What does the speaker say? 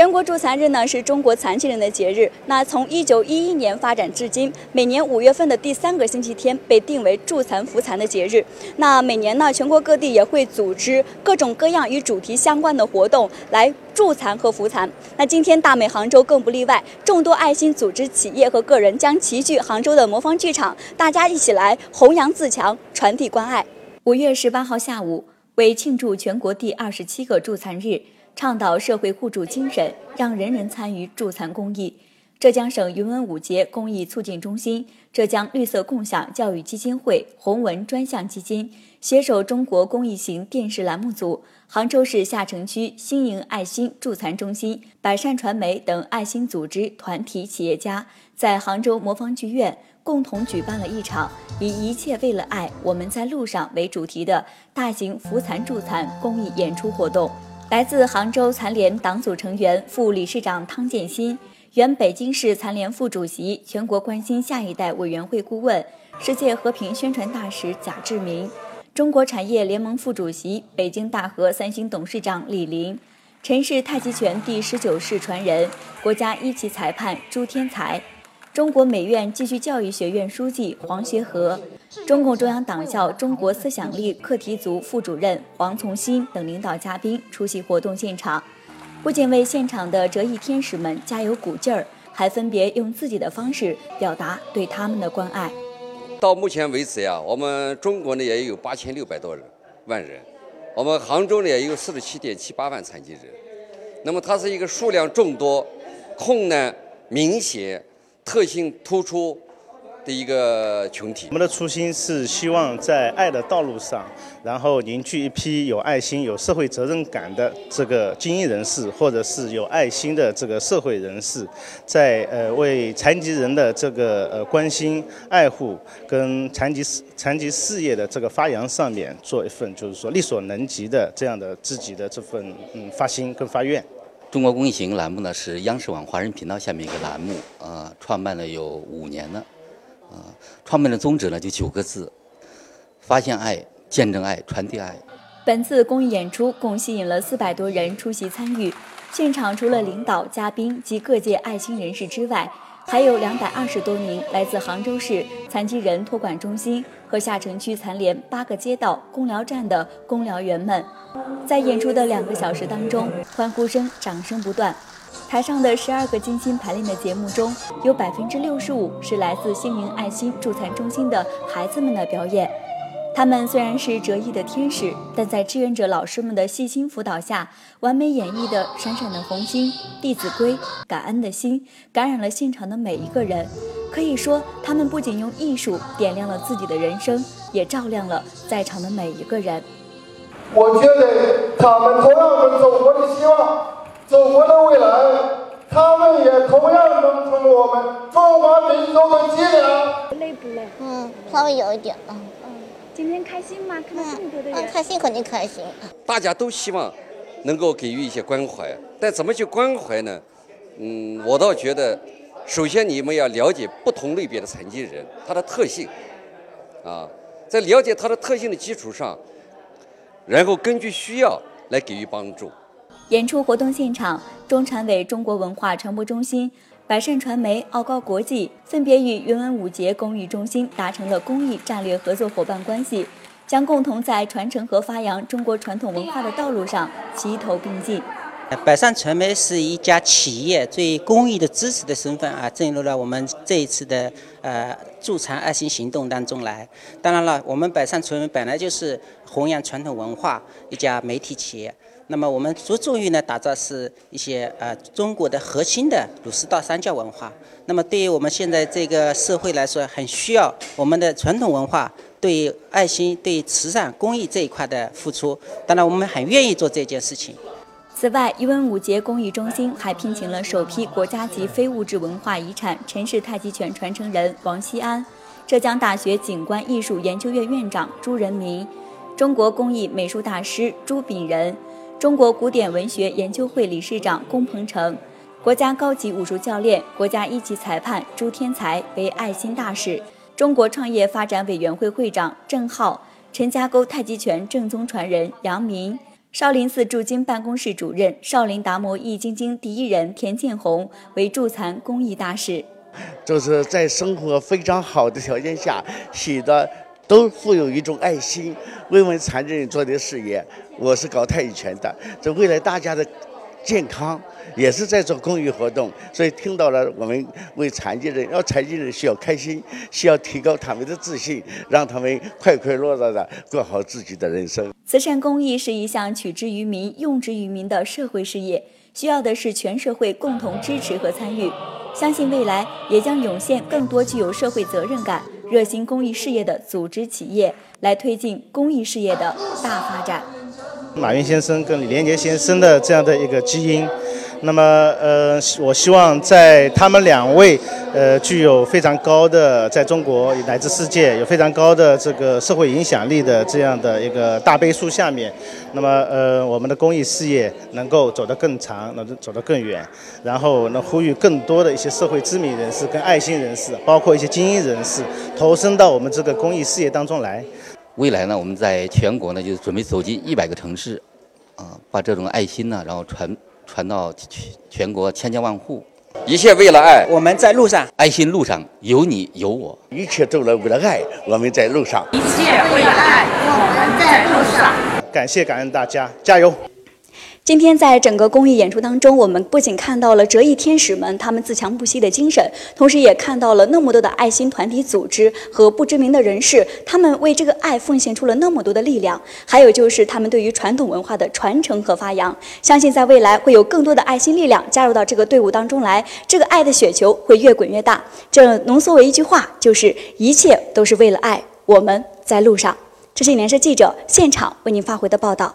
全国助残日呢是中国残疾人的节日。那从一九一一年发展至今，每年五月份的第三个星期天被定为助残扶残的节日。那每年呢，全国各地也会组织各种各样与主题相关的活动来助残和扶残。那今天大美杭州更不例外，众多爱心组织、企业和个人将齐聚杭州的魔方剧场，大家一起来弘扬自强，传递关爱。五月十八号下午，为庆祝全国第二十七个助残日。倡导社会互助精神，让人人参与助残公益。浙江省云文五节公益促进中心、浙江绿色共享教育基金会、红文专项基金携手中国公益型电视栏目组、杭州市下城区新营爱心助残中心、百善传媒等爱心组织、团体、企业家，在杭州魔方剧院共同举办了一场以“一切为了爱，我们在路上”为主题的大型扶残助残公益演出活动。来自杭州残联党组成员、副理事长汤建新，原北京市残联副主席、全国关心下一代委员会顾问、世界和平宣传大使贾志明，中国产业联盟副主席、北京大和三星董事长李林，陈氏太极拳第十九世传人、国家一级裁判朱天才。中国美院继续教育学院书记黄学和，中共中央党校中国思想力课题组副主任黄从新等领导嘉宾出席活动现场，不仅为现场的折翼天使们加油鼓劲儿，还分别用自己的方式表达对他们的关爱。到目前为止呀，我们中国呢也有八千六百多人万人，我们杭州呢也有四十七点七八万残疾人，那么它是一个数量众多、困难明显。特性突出的一个群体。我们的初心是希望在爱的道路上，然后凝聚一批有爱心、有社会责任感的这个精英人士，或者是有爱心的这个社会人士，在呃为残疾人的这个呃关心、爱护跟残疾事残疾事业的这个发扬上面做一份，就是说力所能及的这样的自己的这份嗯发心跟发愿。中国公益行栏目呢是央视网华人频道下面一个栏目，呃，创办了有五年了，啊，创办的宗旨呢就九个字：发现爱、见证爱、传递爱。本次公益演出共吸引了四百多人出席参与，现场除了领导、嘉宾及各界爱心人士之外，还有两百二十多名来自杭州市残疾人托管中心和下城区残联八个街道公疗站的公疗员们。在演出的两个小时当中，欢呼声、掌声不断。台上的十二个精心排练的节目中，有百分之六十五是来自星云爱心助残中心的孩子们的表演。他们虽然是折翼的天使，但在志愿者老师们的细心辅导下，完美演绎的《闪闪的红星》《弟子规》《感恩的心》，感染了现场的每一个人。可以说，他们不仅用艺术点亮了自己的人生，也照亮了在场的每一个人。我觉得他们同样是祖国的希望，祖国的未来，他们也同样能成为我们中华民族的脊梁。累不累？嗯，稍微有一点啊。嗯，今天开心吗？看到这么多的人。开心肯定开心。大家都希望能够给予一些关怀，但怎么去关怀呢？嗯，我倒觉得，首先你们要了解不同类别的残疾人他的特性，啊，在了解他的特性的基础上。然后根据需要来给予帮助。演出活动现场，中产委中国文化传播中心、百善传媒、奥高国际分别与云文五节公益中心达成了公益战略合作伙伴关系，将共同在传承和发扬中国传统文化的道路上齐头并进。百善传媒是一家企业，最公益的支持的身份啊，进入了我们这一次的呃助残爱心行动当中来。当然了，我们百善传媒本来就是弘扬传统文化一家媒体企业，那么我们着重于呢打造是一些呃中国的核心的儒释道三教文化。那么对于我们现在这个社会来说，很需要我们的传统文化对爱心、对慈善、公益这一块的付出。当然，我们很愿意做这件事情。此外，一文五节公益中心还聘请了首批国家级非物质文化遗产陈氏太极拳传承人王希安，浙江大学景观艺术研究院院长朱仁民，中国工艺美术大师朱炳仁，中国古典文学研究会理事长龚鹏程，国家高级武术教练、国家一级裁判朱天才为爱心大使，中国创业发展委员会会长郑浩，陈家沟太极拳正宗传人杨明。少林寺驻京办公室主任、少林达摩易筋经第一人田建宏为助残公益大使。就是在生活非常好的条件下，写的都富有一种爱心，为我们残疾人做的事业。我是搞太极拳的，这为了大家的健康，也是在做公益活动。所以听到了我们为残疾人，要残疾人需要开心，需要提高他们的自信，让他们快快乐乐的过好自己的人生。慈善公益是一项取之于民、用之于民的社会事业，需要的是全社会共同支持和参与。相信未来也将涌现更多具有社会责任感、热心公益事业的组织企业，来推进公益事业的大发展。马云先生跟李连杰先生的这样的一个基因。那么，呃，我希望在他们两位，呃，具有非常高的在中国乃至世界有非常高的这个社会影响力的这样的一个大背书下面，那么，呃，我们的公益事业能够走得更长，能走得更远，然后能呼吁更多的一些社会知名人士跟爱心人士，包括一些精英人士，投身到我们这个公益事业当中来。未来呢，我们在全国呢，就准备走进一百个城市，啊，把这种爱心呢，然后传。传到全全国千家万户，一切为了爱，我们在路上，爱心路上有你有我，一切都是为了爱，我们在路上，一切为了爱，我们在路上。感谢感恩大家，加油！今天在整个公益演出当中，我们不仅看到了折翼天使们他们自强不息的精神，同时也看到了那么多的爱心团体组织和不知名的人士，他们为这个爱奉献出了那么多的力量。还有就是他们对于传统文化的传承和发扬。相信在未来会有更多的爱心力量加入到这个队伍当中来，这个爱的雪球会越滚越大。这浓缩为一句话，就是一切都是为了爱，我们在路上。这是联社记者现场为您发回的报道。